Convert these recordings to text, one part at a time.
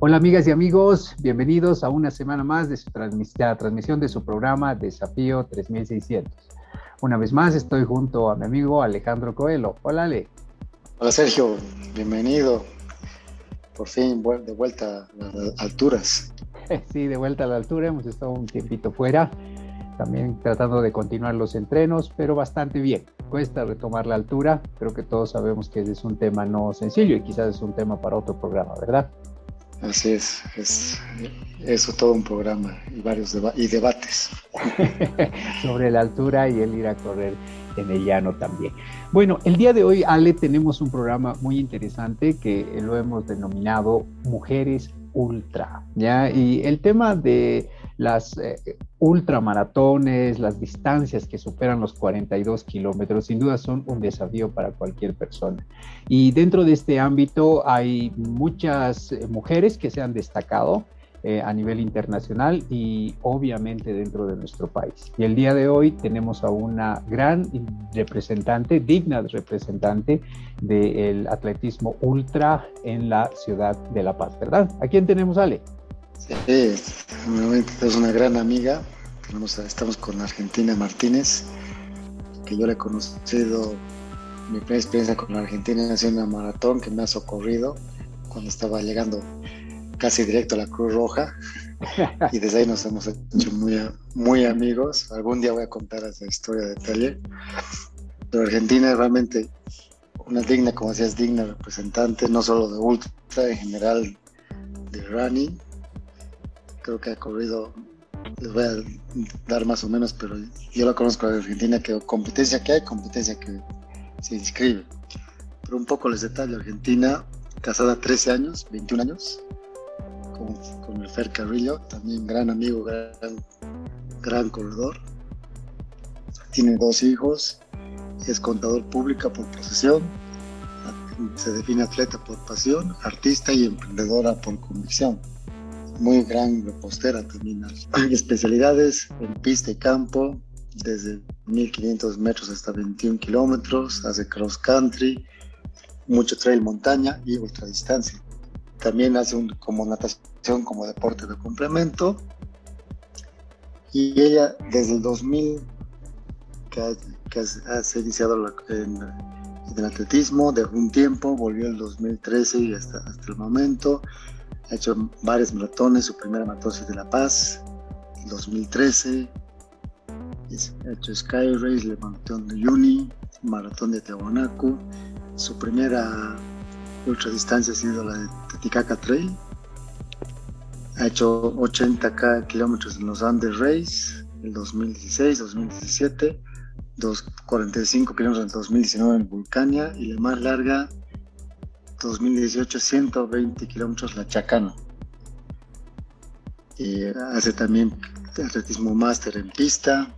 Hola amigas y amigos, bienvenidos a una semana más de su la transmisión de su programa Desafío 3600. Una vez más estoy junto a mi amigo Alejandro Coelho. Hola Ale. Hola Sergio, bienvenido. Por fin de vuelta a las alturas. Sí, de vuelta a la altura, hemos estado un tiempito fuera, también tratando de continuar los entrenos, pero bastante bien. Cuesta retomar la altura, creo que todos sabemos que ese es un tema no sencillo y quizás es un tema para otro programa, ¿verdad? Así es, es eso todo un programa y varios y debates. Sobre la altura y el ir a correr en el llano también. Bueno, el día de hoy, Ale, tenemos un programa muy interesante que lo hemos denominado Mujeres Ultra, ¿ya? Y el tema de las eh, ultramaratones, las distancias que superan los 42 kilómetros, sin duda son un desafío para cualquier persona. Y dentro de este ámbito hay muchas eh, mujeres que se han destacado. Eh, a nivel internacional y obviamente dentro de nuestro país. Y el día de hoy tenemos a una gran representante, digna representante del atletismo ultra en la ciudad de La Paz, ¿verdad? ¿A quién tenemos, Ale? Sí, es una gran amiga. Tenemos, estamos con Argentina Martínez, que yo le he conocido, mi primera experiencia con Argentina haciendo una maratón que me ha socorrido cuando estaba llegando casi directo a la Cruz Roja. y desde ahí nos hemos hecho muy, muy amigos. Algún día voy a contar esa historia de detalle. Pero Argentina es realmente una digna, como decías, digna representante, no solo de ultra, en general de running creo que ha corrido, les voy a dar más o menos, pero yo la conozco de Argentina, que competencia que hay, competencia que se inscribe. Pero un poco les detallo, Argentina, casada 13 años, 21 años, con, con el Fer Carrillo, también gran amigo, gran, gran corredor. Tiene dos hijos, es contador pública por profesión, se define atleta por pasión, artista y emprendedora por convicción muy gran repostera también. Especialidades en pista y campo, desde 1500 metros hasta 21 kilómetros, hace cross country, mucho trail montaña y ultradistancia. También hace un, como natación como deporte de complemento. Y ella desde el 2000 que ha, que ha, iniciado en, el atletismo, de un tiempo, volvió el 2013 y hasta, hasta el momento ha hecho varias maratones, su primera maratón de La Paz, en 2013. Ha hecho Sky Race, la maratón de Juni, maratón de Tiahuanaco. Su primera ultradistancia ha sido la de Titicaca Trail. Ha hecho 80 kilómetros en los Andes Race, el 2016, 2017. 45 kilómetros en 2019 en Vulcania y la más larga 2018 120 kilómetros la Chacana. hace también atletismo máster en pista.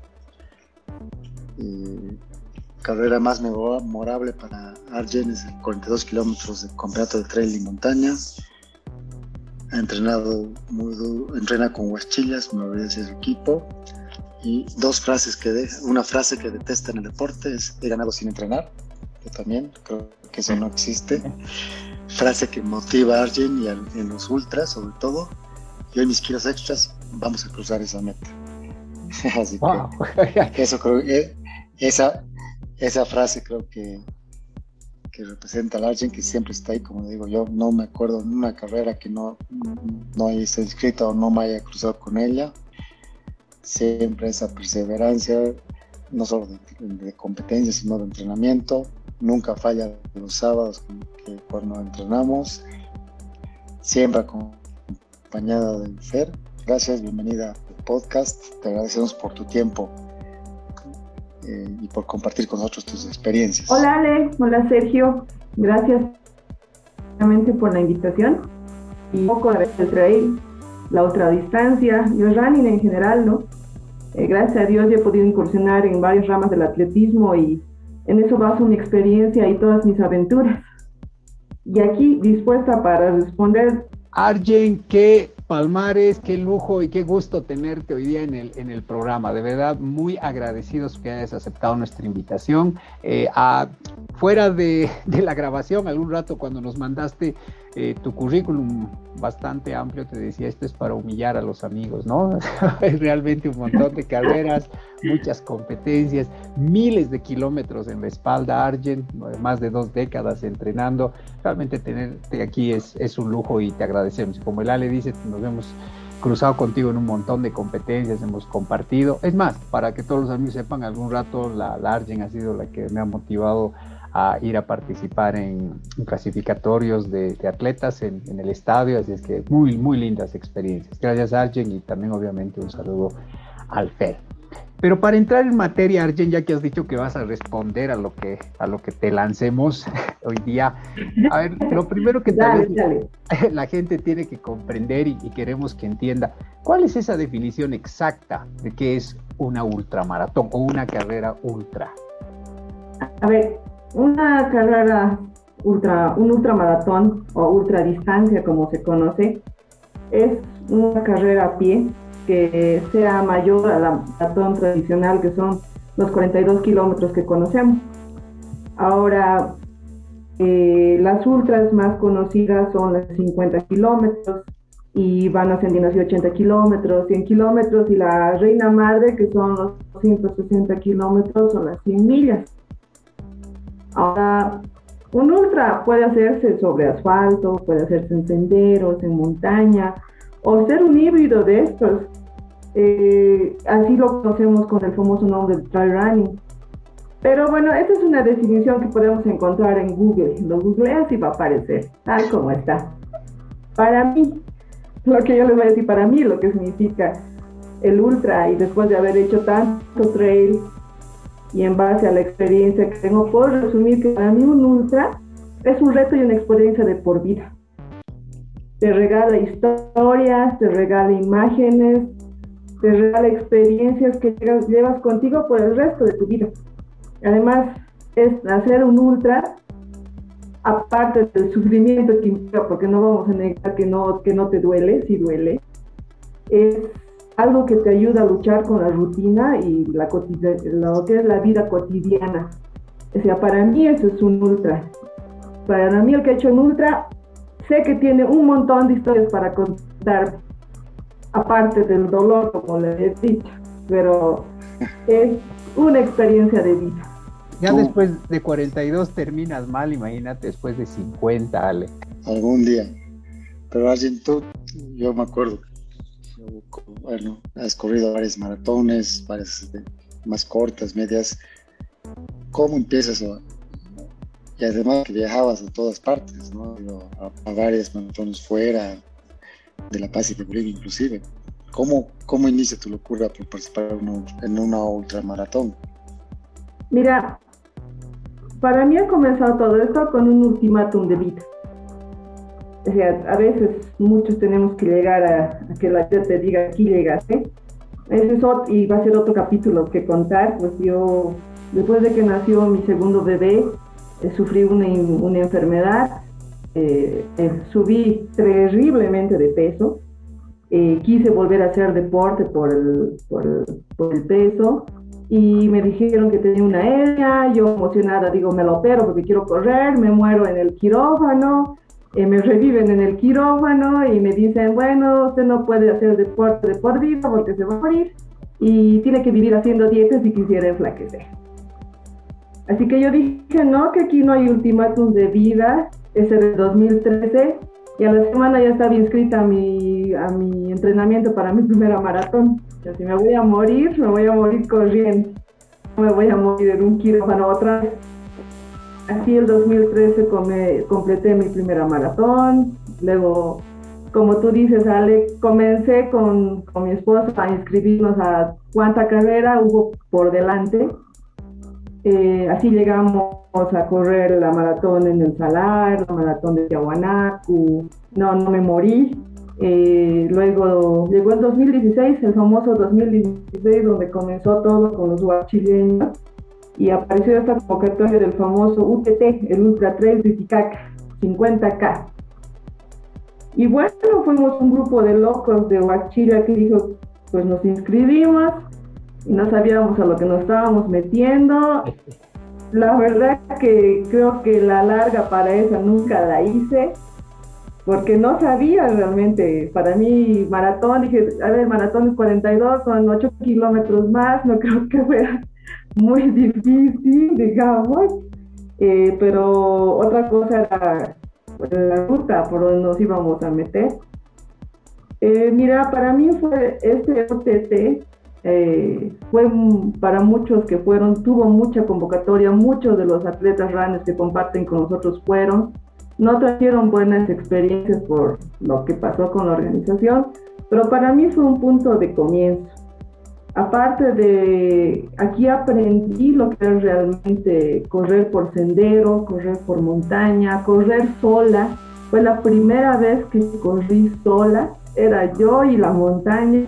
carrera más memorable para Arjen es 42 kilómetros de campeonato de trail y montaña. Ha entrenado muy duro, entrena con Huachillas, me olvidé de equipo. Y dos frases que de, una frase que detesta en el deporte es he ganado sin entrenar. Yo también creo que eso no existe. Frase que motiva a Arjen y en los ultras, sobre todo. Yo en mis kilos extras vamos a cruzar esa meta. Así que eso creo, eh, esa, esa frase creo que, que representa a Arjen, que siempre está ahí, como digo yo, no me acuerdo en una carrera que no, no haya estado inscrita o no me haya cruzado con ella. Siempre esa perseverancia, no solo de, de competencia, sino de entrenamiento, nunca falla los sábados que cuando entrenamos, siempre acompañada de Fer. Gracias, bienvenida al podcast. Te agradecemos por tu tiempo eh, y por compartir con nosotros tus experiencias. Hola Ale, hola Sergio, gracias por la invitación y un poco del trail, la otra distancia y el running en general, ¿no? Eh, gracias a Dios he podido incursionar en varias ramas del atletismo y en eso baso mi experiencia y todas mis aventuras. Y aquí dispuesta para responder. Arjen, qué palmares, qué lujo y qué gusto tenerte hoy día en el, en el programa. De verdad, muy agradecidos que hayas aceptado nuestra invitación. Eh, a fuera de, la grabación, algún rato cuando nos mandaste eh, tu currículum bastante amplio, te decía, esto es para humillar a los amigos, ¿no? es realmente un montón de carreras, muchas competencias, miles de kilómetros en la espalda, Argent, más de dos décadas entrenando. Realmente tenerte aquí es, es un lujo y te agradecemos. Como el Ale dice, nos vemos cruzado contigo en un montón de competencias, hemos compartido. Es más, para que todos los amigos sepan, algún rato la, la Argen ha sido la que me ha motivado a ir a participar en, clasificatorios de, atletas en, el estadio, así es que muy, muy lindas experiencias. Gracias Argen y también obviamente un saludo al Fer. Pero para entrar en materia, Arjen, ya que has dicho que vas a responder a lo que, a lo que te lancemos hoy día, a ver, lo primero que tal vez la gente tiene que comprender y, queremos que entienda, ¿cuál es esa definición exacta de qué es una ultramaratón o una carrera ultra? A ver, una carrera ultra, un ultramaratón o ultradistancia como se conoce, es una carrera a pie que sea mayor a la maratón tradicional, que son los 42 kilómetros que conocemos. Ahora, eh, las ultras más conocidas son las 50 kilómetros y van ascendiendo hacia 80 kilómetros, 100 kilómetros y la reina madre, que son los 160 kilómetros, son las 100 millas. Ahora, un ultra puede hacerse sobre asfalto, puede hacerse en senderos, en montaña, o ser un híbrido de estos. Eh, así lo conocemos con el famoso nombre de trail running. Pero bueno, esta es una definición que podemos encontrar en Google. Lo googleas y va a aparecer, tal como está. Para mí, lo que yo les voy a decir para mí, lo que significa el ultra y después de haber hecho tanto trail y en base a la experiencia que tengo, puedo resumir que para mí un ultra es un reto y una experiencia de por vida te regala historias, te regala imágenes, te regala experiencias que llevas contigo por el resto de tu vida. Además, es hacer un ultra, aparte del sufrimiento que implica, porque no vamos a negar que no, que no te duele, si duele, es algo que te ayuda a luchar con la rutina y la lo que es la vida cotidiana. O sea, para mí eso es un ultra. Para mí el que ha hecho un ultra Sé que tiene un montón de historias para contar, aparte del dolor, como le he dicho, pero es una experiencia de vida. Ya después de 42 terminas mal, imagínate después de 50, Ale. Algún día. Pero alguien tú, yo me acuerdo, bueno, has corrido varias maratones, varias este, más cortas, medias. ¿Cómo empiezas a, y además que viajabas a todas partes, ¿no? A, varias maratones fuera de La Paz y de Bolivia inclusive. ¿Cómo, ¿Cómo inicia tu locura por participar en una ultramaratón? Mira, para mí ha comenzado todo esto con un ultimátum de vida. O sea, a veces muchos tenemos que llegar a, que la vida te diga aquí llegaste. Ese es otro, y va a ser otro capítulo que contar, pues yo, después de que nació mi segundo bebé, eh, sufrí una, una enfermedad, eh, eh, subí terriblemente de peso, quise volver a hacer deporte por el, por el, por, el, peso y me dijeron que tenía una hernia, yo emocionada digo me lo opero porque quiero correr, me muero en el quirófano, me reviven en el quirófano y me dicen, bueno, usted no puede hacer deporte de por vida porque se va a morir y tiene que vivir haciendo dietas si quisiera enflaquecer. Así que yo dije, no, que aquí no hay ultimátum de vida, ese de 2013, y a la semana ya estaba inscrita a mi, a mi entrenamiento para mi primera maratón. O si me voy a morir, me voy a morir corriendo, no me voy a morir en un quirófano otra vez. Así el 2013 completé mi primera maratón, luego, como tú dices, Ale, comencé con, con mi esposa a inscribirnos a cuánta carrera hubo por delante. Eh, así llegamos a correr la maratón en el Salar, la maratón de Tiahuanacu, no, no me morí. Eh, luego llegó el 2016, el famoso 2016, donde comenzó todo con los huachileños y apareció esta convocatoria del famoso UTT, el Ultra Trail Titicaca, 50K. Y bueno, fuimos un grupo de locos de Huachila que dijo, pues nos inscribimos, y no sabíamos a lo que nos estábamos metiendo. la verdad que creo que la larga para esa nunca la hice, porque no sabía realmente. Para mí, maratón, dije, a ver, maratón es 42, son 8 kilómetros más, no creo que fuera muy difícil, digamos. Eh, pero otra cosa era la ruta por donde nos íbamos a meter. Eh, mira, para mí fue este OTT eh, fue para muchos que fueron, tuvo mucha convocatoria, muchos de los atletas runners que comparten con nosotros fueron, no trajeron buenas experiencias por lo que pasó con la organización, pero para mí fue un punto de comienzo. Aparte de, aquí aprendí lo que es realmente correr por sendero, correr por montaña, correr sola. Fue la primera vez que corrí sola, era yo y la montaña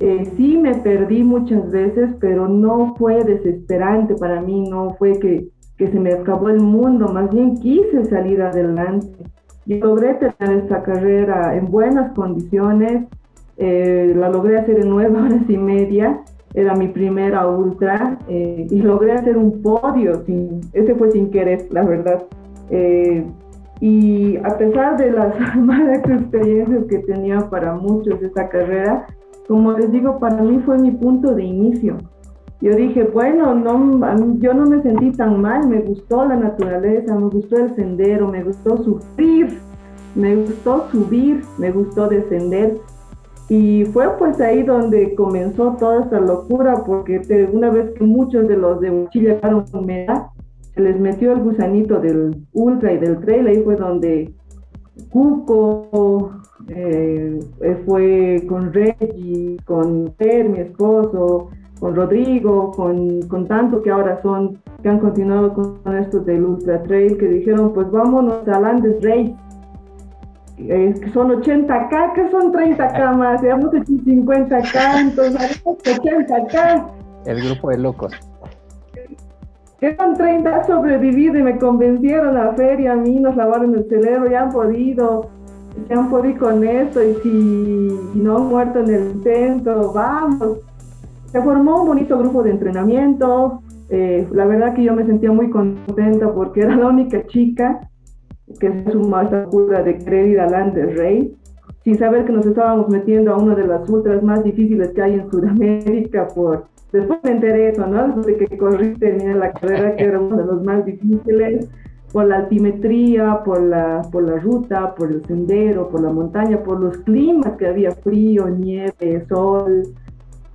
eh, sí me perdí muchas veces, pero no fue desesperante para mí, no fue que, que se me acabó el mundo, más bien quise salir adelante. Y logré tener esta carrera en buenas condiciones, eh, la logré hacer en nueve horas y media, era mi primera ultra, eh, y logré hacer un podio, sin, ese fue sin querer, la verdad. y a pesar de las malas experiencias que tenía para muchos de esta carrera, como les digo, para mí fue mi punto de inicio. Yo dije, bueno, no, yo no me sentí tan mal, me gustó la naturaleza, me gustó el sendero, me gustó sufrir, me gustó subir, me gustó descender. Y fue pues ahí donde comenzó toda esta locura, porque una vez que muchos de los de Chile llegaron humedad, se les metió el gusanito del ultra y del trail, ahí fue donde Cuco, eh, fue con Reggie, con Per, mi esposo, con Rodrigo, con, con tanto que ahora son, que han continuado con esto del Ultra Trail, que dijeron, pues vámonos a Landes Race, que son 80K, que son 30K más, hemos hecho 50K, entonces 80K. El grupo de locos. Que son 30 sobrevivido y me convencieron a la feria, a mí nos lavaron el cerebro, ya han podido se han podido con esto y si no han muerto en el intento, vamos. Se formó un bonito grupo de entrenamiento. Eh, la verdad que yo me sentía muy contenta porque era la única chica que se sumó a esta cura de querer ir Land Rey, sin saber que nos estábamos metiendo a una de las ultras más difíciles que hay en Sudamérica. Por... Después me enteré eso, ¿no? De que corrí, terminé la carrera, que era uno de los más difíciles por la altimetría, por la, por la ruta, por el sendero, por la montaña, por los climas que había frío, nieve, sol,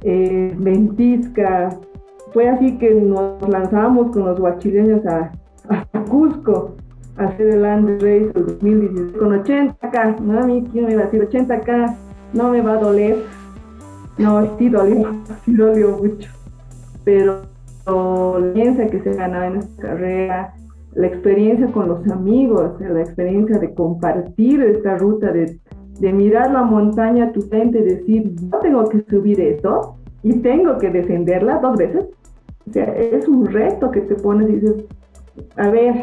eh, ventisca. Fue así que nos lanzamos con los guachileños a, Cusco a hacer el Land Race 2016 con 80K. No, a mí, ¿quién me iba a decir 80K? No me va a doler. No, sí dolió, sí dolió mucho. Pero la piensa que se ganaba en esta carrera, la experiencia con los amigos, la experiencia de compartir esta ruta, de, mirar la montaña a tu frente y decir, yo tengo que subir esto y tengo que descenderla dos veces. O sea, es un reto que te pones y dices, a ver,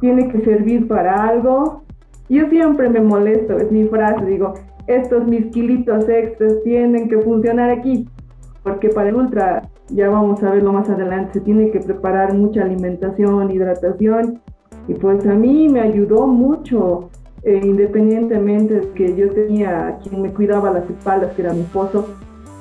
tiene que servir para algo. Yo siempre me molesto, es mi frase, digo, estos mis kilitos extras tienen que funcionar aquí, porque para el ultra ya vamos a verlo más adelante, se tiene que preparar mucha alimentación, hidratación, y pues a mí me ayudó mucho, eh, independientemente de que yo tenía quien me cuidaba las espaldas, que era mi esposo,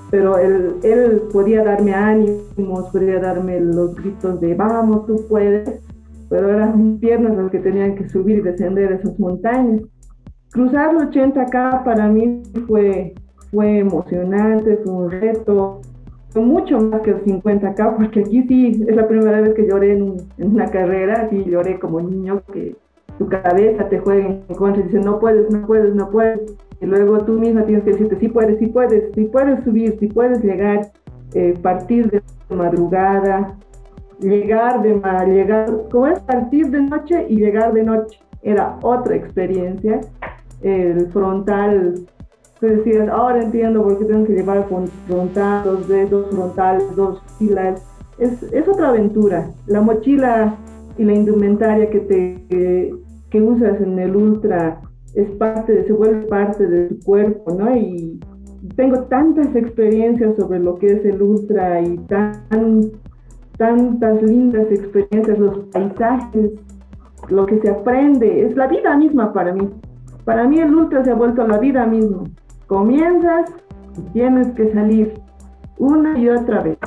pero él, él podía darme ánimos, podía darme los gritos de vamos, tú puedes, pero eran mis piernas las que tenían que subir y descender esas montañas. Cruzar los 80K para mí fue, fue emocionante, fue un reto, mucho más que los 50K, porque aquí sí es la primera vez que lloré en, una carrera, sí lloré como niño, que tu cabeza te juega en contra y dice no puedes, no puedes, no puedes. Y luego tú misma tienes que decirte sí puedes, sí puedes, sí puedes subir, sí puedes llegar, eh, partir de madrugada, llegar de llegar, como es partir de noche y llegar de noche, era otra experiencia. El frontal Tú decías, ahora entiendo por qué tengo que llevar frontal, dos dedos frontales, dos filas. Es, es, otra aventura. La mochila y la indumentaria que, te, que, usas en el ultra es parte, se vuelve parte de tu cuerpo, ¿no? Y tengo tantas experiencias sobre lo que es el ultra y tan tantas lindas experiencias, los paisajes, lo que se aprende, es la vida misma para mí. Para mí el ultra se ha vuelto la vida misma. Comienzas y tienes que salir una y otra vez.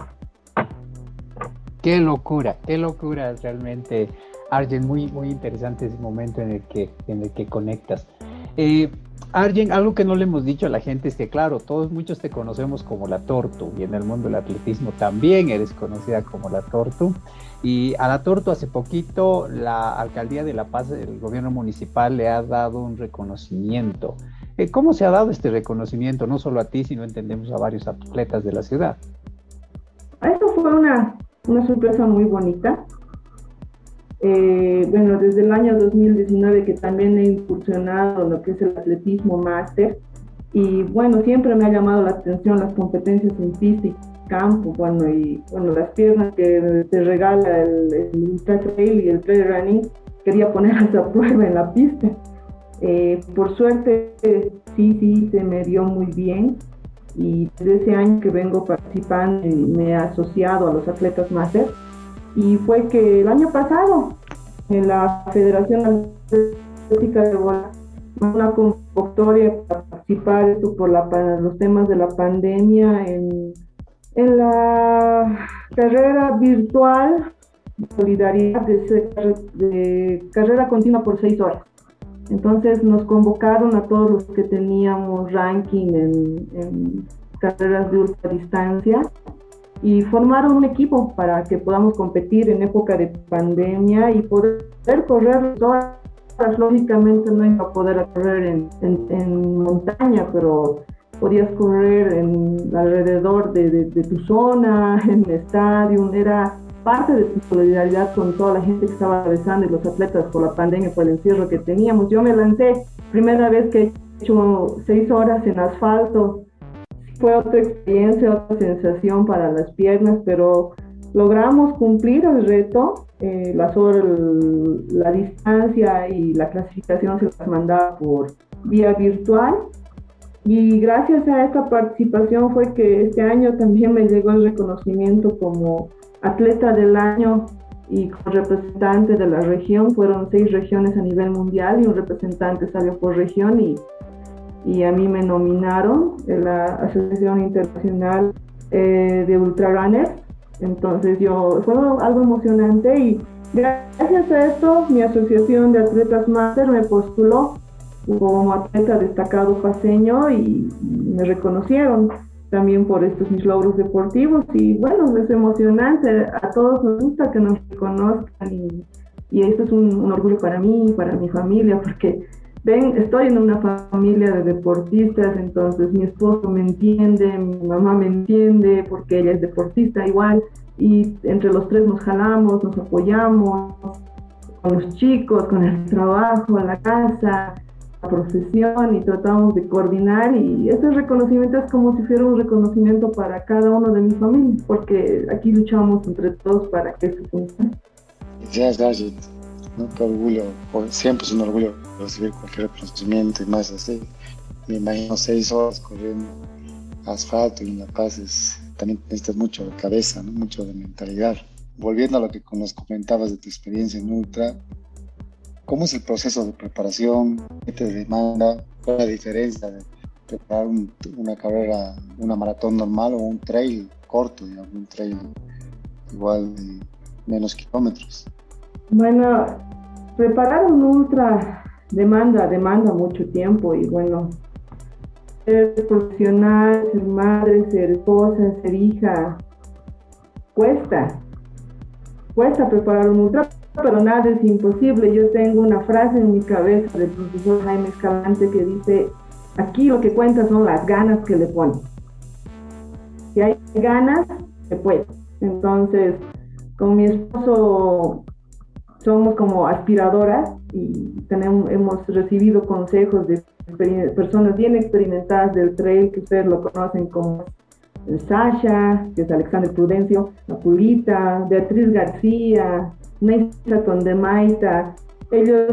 Qué locura, qué locura realmente, Arjen, muy, muy interesante ese momento en el que, en el que conectas. Eh, Arjen, algo que no le hemos dicho a la gente es que, claro, todos muchos te conocemos como la Tortu y en el mundo del atletismo también eres conocida como la Tortu. Y a la Tortu hace poquito la Alcaldía de La Paz, el gobierno municipal, le ha dado un reconocimiento. Eh, ¿Cómo se ha dado este reconocimiento? No solo a ti, sino entendemos a varios atletas de la ciudad. Eso fue una, una sorpresa muy bonita. Eh, bueno, desde el año 2019 que también he incursionado lo que es el atletismo máster y bueno, siempre me ha llamado la atención las competencias en y campo, bueno, y bueno, las piernas que te regala el, ultra trail y el trail running, quería poner esa prueba en la pista. Eh, por suerte, sí, sí, se me dio muy bien y desde ese año que vengo participando me he asociado a los atletas máster y fue que el año pasado en la Federación Atlética de Bola una convocatoria para participar por los temas de la pandemia en, en la carrera virtual solidaridad de, de, carrera continua por seis horas. Entonces nos convocaron a todos los que teníamos ranking en, carreras de ultradistancia y formaron un equipo para que podamos competir en época de pandemia y poder correr todas lógicamente no iba a poder correr en, en, montaña, pero podías correr en alrededor de, de, tu zona, en el estadio, era parte de tu solidaridad con toda la gente que estaba atravesando y los atletas por la pandemia, por el encierro que teníamos. Yo me lancé, primera vez que he hecho seis horas en asfalto, fue otra experiencia, otra sensación para las piernas, pero logramos cumplir el reto. Eh, la, la distancia y la clasificación se las mandaba por vía virtual. Y gracias a esta participación fue que este año también me llegó el reconocimiento como atleta del año y como representante de la región. Fueron seis regiones a nivel mundial y un representante salió por región y y a mí me nominaron en la Asociación Internacional eh, de Ultrarunners. Entonces yo fue algo emocionante y gracias a esto mi asociación de atletas máster me postuló como atleta destacado paseño y me reconocieron también por estos mis logros deportivos y bueno, es emocionante, a todos nos gusta que nos reconozcan y, y esto es un, un orgullo para mí, para mi familia, porque ven, estoy en una familia de deportistas, entonces mi esposo me entiende, mi mamá me entiende, porque ella es deportista igual, y entre los tres nos jalamos, nos apoyamos con los chicos, con el trabajo, la casa, la profesión, y tratamos de coordinar, y ese reconocimiento es como si fuera un reconocimiento para cada uno de mi familia, porque aquí luchamos entre todos para que esto funcione. Gracias, ¿no? Qué orgullo, siempre es un orgullo recibir cualquier reconocimiento y más así. Me imagino seis horas corriendo asfalto y en La Paz también necesitas mucho de cabeza, ¿no? mucho de mentalidad. Volviendo a lo que nos comentabas de tu experiencia en Ultra, ¿cómo es el proceso de preparación? ¿Qué te demanda? ¿Cuál es la diferencia de preparar una carrera, una maratón normal o un trail corto, digamos, un trail igual de menos kilómetros? Bueno, preparar un ultra demanda, demanda mucho tiempo y bueno, ser profesional, ser madre, ser esposa, ser hija, cuesta, cuesta preparar un ultra, pero nada es imposible. Yo tengo una frase en mi cabeza del profesor Jaime Escalante que dice, aquí lo que cuenta son las ganas que le ponen. Si hay ganas, se puede. Entonces, con mi esposo somos como aspiradoras y tenemos, hemos recibido consejos de personas bien experimentadas del trail, que ustedes lo conocen como Sasha, que es Alexander Prudencio, la Pulita, Beatriz García, Neisa Condemaita. Ellos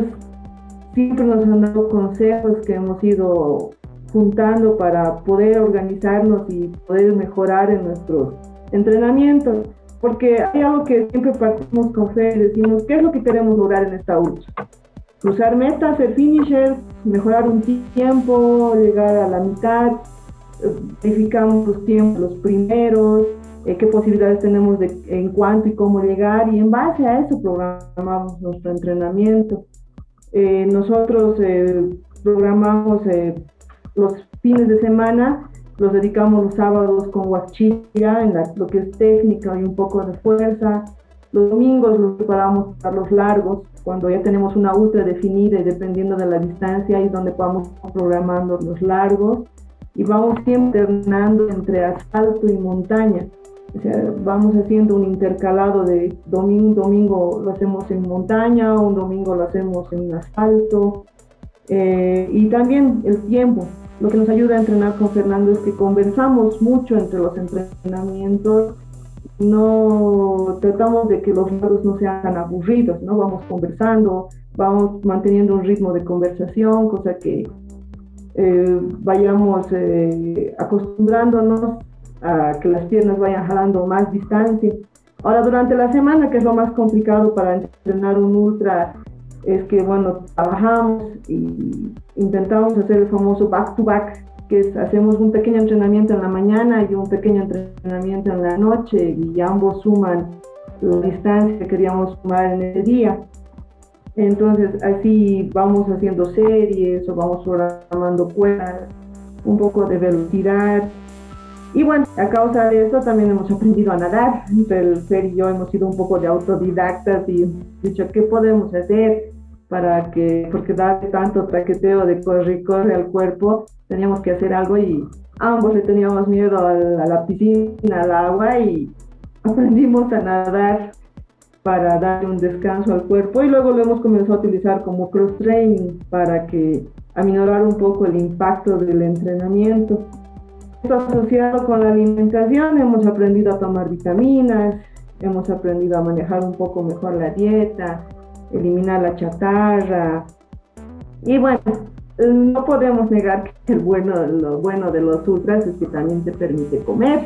siempre nos han dado consejos que hemos ido juntando para poder organizarnos y poder mejorar en nuestros entrenamientos. Porque hay algo que siempre partimos con fe y decimos, ¿qué es lo que queremos lograr en esta ultra? Cruzar metas, hacer finishers, mejorar un tiempo, llegar a la mitad, eh, verificamos los tiempos, los primeros, eh, qué posibilidades tenemos de en cuánto y cómo llegar y en base a eso programamos nuestro entrenamiento. Eh, nosotros programamos los fines de semana los dedicamos los sábados con huachilla, en lo que es técnica y un poco de fuerza. Los domingos los preparamos para los largos, cuando ya tenemos una ultra definida y dependiendo de la distancia, y donde vamos programando los largos. Y vamos siempre alternando entre asfalto y montaña. O sea, vamos haciendo un intercalado de domingo, un domingo lo hacemos en montaña, un domingo lo hacemos en asfalto. Eh, y también el tiempo, lo que nos ayuda a entrenar con Fernando es que conversamos mucho entre los entrenamientos, no tratamos de que los lados no sean aburridos, ¿no? Vamos conversando, vamos manteniendo un ritmo de conversación, cosa que eh, vayamos eh, acostumbrándonos a que las piernas vayan jalando más distancia. Ahora, durante la semana, que es lo más complicado para entrenar un ultra, es que, bueno, trabajamos y intentamos hacer el famoso back-to-back, que es hacemos un pequeño entrenamiento en la mañana y un pequeño entrenamiento en la noche y ambos suman la distancia que queríamos sumar en ese día. Entonces así vamos haciendo series o vamos programando cuerdas, un poco de velocidad. Y bueno, a causa de eso también hemos aprendido a nadar. El Fer y yo hemos sido un poco de autodidactas y dicho, ¿qué podemos hacer? para que, porque da tanto traqueteo de corre y corre al cuerpo, teníamos que hacer algo y ambos le teníamos miedo a la, piscina, al agua y aprendimos a nadar para darle un descanso al cuerpo y luego lo hemos comenzado a utilizar como cross training para que aminorar un poco el impacto del entrenamiento. Esto asociado con la alimentación, hemos aprendido a tomar vitaminas, hemos aprendido a manejar un poco mejor la dieta, eliminar la chatarra. Y bueno, no podemos negar que el bueno, lo bueno de los ultras es que también te permite comer,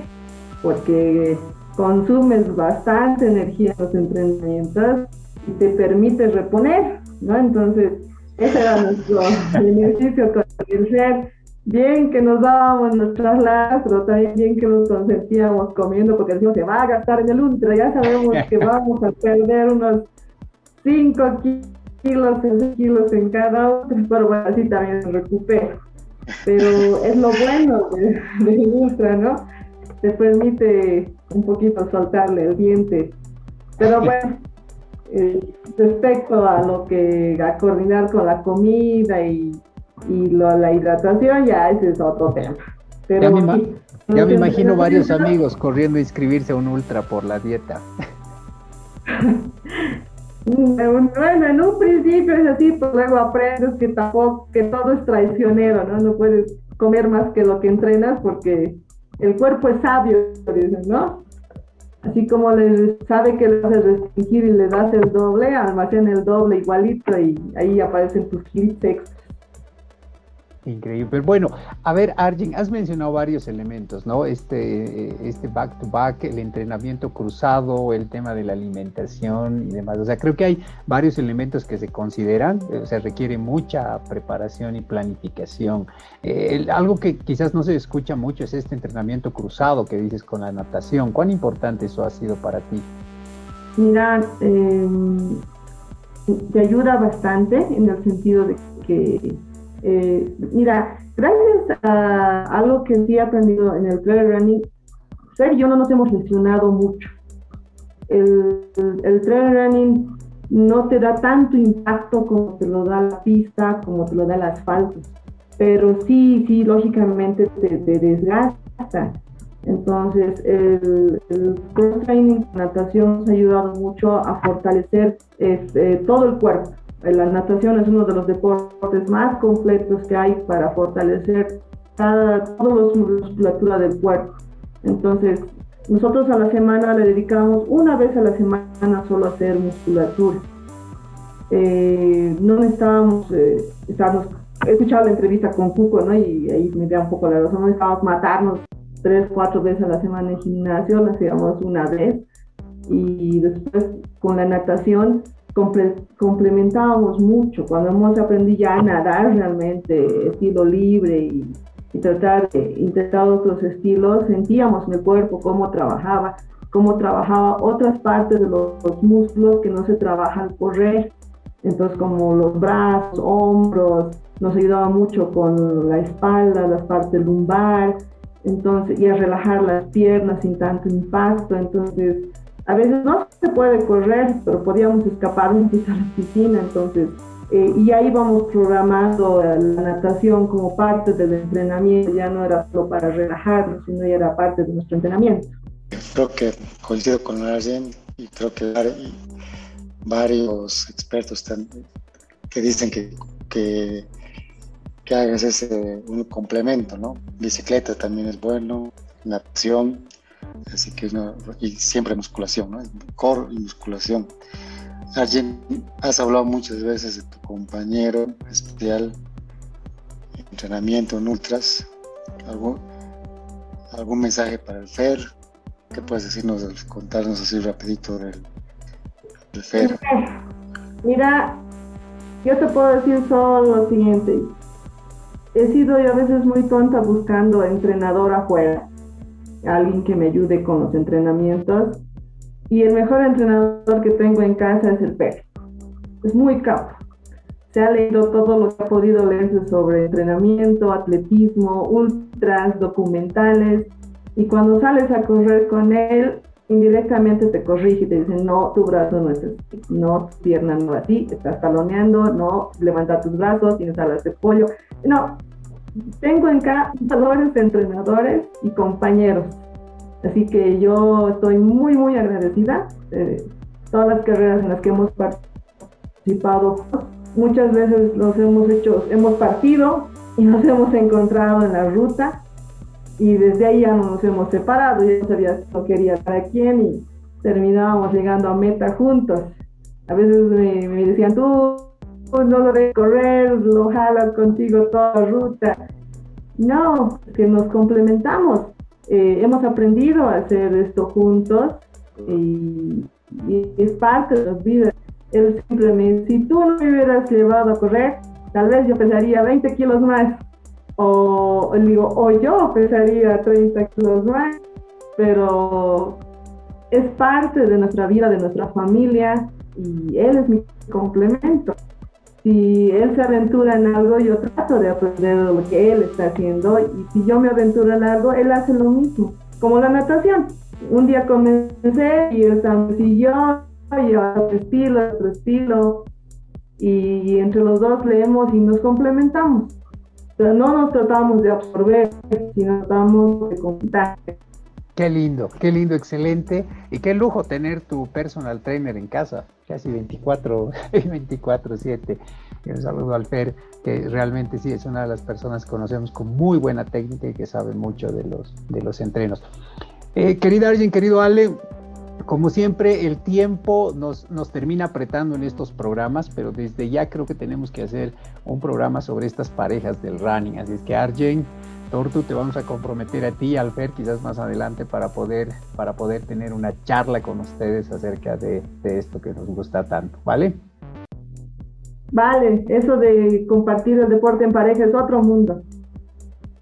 porque consumes bastante energía en los entrenamientos y te permite reponer, ¿no? Entonces, ese era nuestro ejercicio con el ser. Bien que nos dábamos nuestras las, pero también bien que nos consentíamos comiendo, porque decimos se va a gastar en el ultra, ya sabemos que vamos a perder unos 5 kilos, 6 kilos en cada otro, pero bueno, así también se recupera. Pero es lo bueno de, de Ultra, ¿no? Te permite un poquito soltarle el diente. Pero bueno, eh, respecto a lo que, a coordinar con la comida y, y lo, la hidratación, ya ese es otro tema. Pero ya me, imagino varios amigos corriendo a inscribirse a un ultra por la dieta. Bueno, en un principio es así, pero luego aprendes que tampoco, que todo es traicionero, ¿no? No puedes comer más que lo que entrenas porque el cuerpo es sabio, ¿no? Así como le sabe que le haces restringir y le das el doble, almacena el doble igualito y ahí aparecen tus hits extras. Increíble. Pero bueno, a ver, Arjen, has mencionado varios elementos, ¿no? Este, este back to back, el entrenamiento cruzado, el tema de la alimentación y demás. O sea, creo que hay varios elementos que se consideran, o sea, requiere mucha preparación y planificación. Eh, algo que quizás no se escucha mucho es este entrenamiento cruzado que dices con la natación. ¿Cuán importante eso ha sido para ti? Mira, em, te ayuda bastante en el sentido de que eh, mira, gracias a algo que sí he aprendido en el trail running, Ser y yo no nos hemos lesionado mucho. El, el, trail running no te da tanto impacto como te lo da la pista, como te lo da el asfalto, pero sí, sí, lógicamente te, desgasta. Entonces, el, el cross training, natación, nos ha ayudado mucho a fortalecer este, todo el cuerpo la natación es uno de los deportes más completos que hay para fortalecer cada, toda la musculatura del cuerpo. Entonces, nosotros a la semana le dedicamos una vez a la semana solo a hacer musculatura. Eh, no necesitábamos, eh, he escuchado la entrevista con Cuco, ¿no? Y ahí me da un poco la razón, no necesitábamos matarnos tres, cuatro veces a la semana en gimnasio, lo hacíamos una vez y después con la natación complementábamos mucho. Cuando hemos aprendido ya a nadar realmente, estilo libre y, tratar de intentar otros estilos, sentíamos en el cuerpo cómo trabajaba, cómo trabajaba otras partes de los, músculos que no se trabajan al correr. Entonces, como los brazos, hombros, nos ayudaba mucho con la espalda, las partes lumbar, entonces, y a relajar las piernas sin tanto impacto. Entonces, a veces no se puede correr, pero podíamos escapar un poquito a la piscina, entonces, eh, y ahí vamos programando la natación como parte del entrenamiento, ya no era solo para relajarnos, sino ya era parte de nuestro entrenamiento. Creo que coincido con alguien y creo que varios expertos que dicen que, que, que hagas ese un complemento, ¿no? Bicicleta también es bueno, natación, Así que y siempre musculación, ¿no? Core y musculación. Alguien, has hablado muchas veces de tu compañero especial, entrenamiento en ultras. ¿Algún, algún mensaje para el FER? ¿Qué puedes decirnos, contarnos así rapidito del, del FER? Mira, yo te puedo decir solo lo siguiente. He sido yo a veces muy tonta buscando entrenador afuera alguien que me ayude con los entrenamientos. Y el mejor entrenador que tengo en casa es el perro. Es muy capo. Se ha leído todo lo que ha podido leerse sobre entrenamiento, atletismo, ultras, documentales. Y cuando sales a correr con él, indirectamente te corrige y te dice, no, tu brazo no es así, no, tu pierna no es así, estás taloneando, no, levanta tus brazos, tienes alas de pollo. No, tengo en de entrenadores y compañeros. Así que yo estoy muy, muy agradecida de todas las carreras en las que hemos participado. Muchas veces los hemos hecho, hemos partido y nos hemos encontrado en la ruta y desde ahí ya no nos hemos separado. Yo no sabía no quería para quién y terminábamos llegando a meta juntos. A veces me, me decían, tú no lo de correr, lo jalas contigo toda la ruta. No, que nos complementamos. Eh, hemos aprendido a hacer esto juntos y, es parte de las vidas. Él siempre me dice, si tú no me hubieras llevado a correr, tal vez yo pesaría 20 kilos más. O, digo, o yo pesaría 30 kilos más. Pero es parte de nuestra vida, de nuestra familia y él es mi complemento si él se aventura en algo, yo trato de aprender lo que él está haciendo y si yo me aventuro en algo, él hace lo mismo, como la natación. Un día comencé y él siguió, y otro estilo, otro estilo, y entre los dos leemos y nos complementamos. No nos tratamos de absorber, sino tratamos de contar. Qué lindo, qué lindo, excelente. Y qué lujo tener tu personal trainer en casa, casi 24, 24-7. Un saludo al Fer, que realmente sí es una de las personas que conocemos con muy buena técnica y que sabe mucho de los, de los entrenos. Eh, querida Arjen, querido Ale, como siempre, el tiempo nos, nos termina apretando en estos programas, pero desde ya creo que tenemos que hacer un programa sobre estas parejas del running. Así es que, Arjen, Tortu, te vamos a comprometer a ti, Alfer, quizás más adelante para poder, para poder tener una charla con ustedes acerca de, esto que nos gusta tanto, ¿vale? Vale, eso de compartir el deporte en pareja es otro mundo.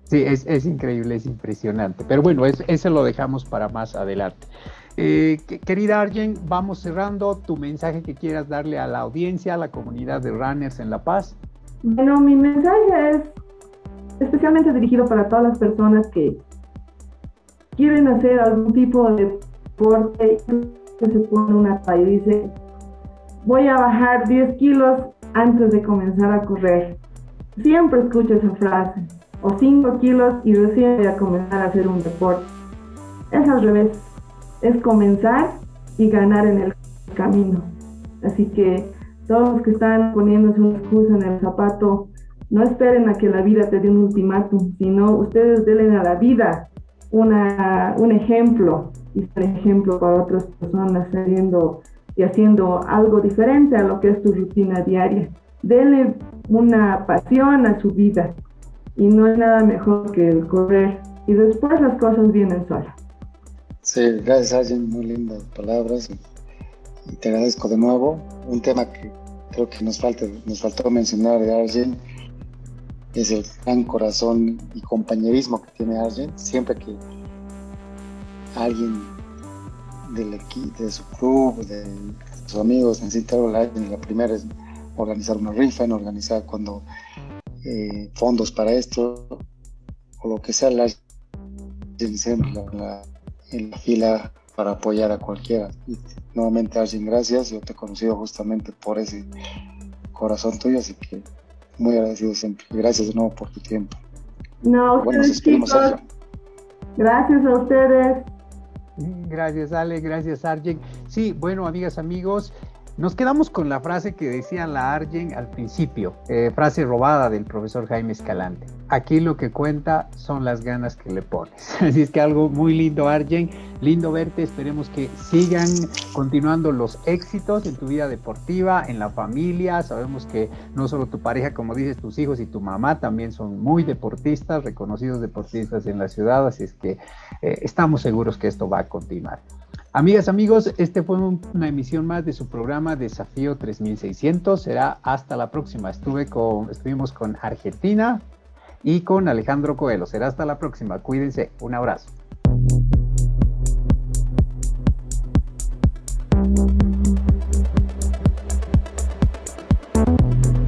Sí, es, increíble, es impresionante. Pero bueno, eso lo dejamos para más adelante. Eh, querida Arjen, vamos cerrando tu mensaje que quieras darle a la audiencia, a la comunidad de runners en La Paz. Bueno, mi mensaje es especialmente dirigido para todas las personas que quieren hacer algún tipo de deporte que se pone una y dice voy a bajar 10 kilos antes de comenzar a correr. Siempre escucho esa frase. O 5 kilos y recién voy a comenzar a hacer un deporte. Es al revés. Es comenzar y ganar en el camino. Así que todos los que están poniéndose una excusa en el zapato no esperen a que la vida te dé un ultimátum, sino ustedes denle a la vida una, un ejemplo y un ejemplo para otras personas saliendo y haciendo algo diferente a lo que es tu rutina diaria. Denle una pasión a su vida y no hay nada mejor que el correr y después las cosas vienen solas. Sí, gracias Arjen, muy lindas palabras y, te agradezco de nuevo. Un tema que creo que nos falta, nos faltó mencionar de Arjen es el gran corazón y compañerismo que tiene Arjen. Siempre que alguien del equipo, de su club, de sus amigos necesita algo, la primera es organizar una rifa, en organizar cuando eh, fondos para esto o lo que sea, la, la, en la fila para apoyar a cualquiera. Nuevamente, Arjen, gracias. Yo te he conocido justamente por ese corazón tuyo, así que muy agradecido siempre. Gracias de nuevo por tu tiempo. No, bueno, nos chicos. Gracias a ustedes. Gracias, Ale. Gracias, Arjen. Sí, bueno, amigas, amigos. Nos quedamos con la frase que decía la Argen al principio, eh, frase robada del profesor Jaime Escalante. Aquí lo que cuenta son las ganas que le pones. Así es que algo muy lindo, Argen. Lindo verte. Esperemos que sigan continuando los éxitos en tu vida deportiva, en la familia. Sabemos que no solo tu pareja, como dices, tus hijos y tu mamá también son muy deportistas, reconocidos deportistas en la ciudad. Así es que eh, estamos seguros que esto va a continuar. Amigas, amigos, este fue una emisión más de su programa Desafío 3600. Será hasta la próxima. Estuve con, estuvimos con Argentina y con Alejandro Coelho. Será hasta la próxima. Cuídense. Un abrazo.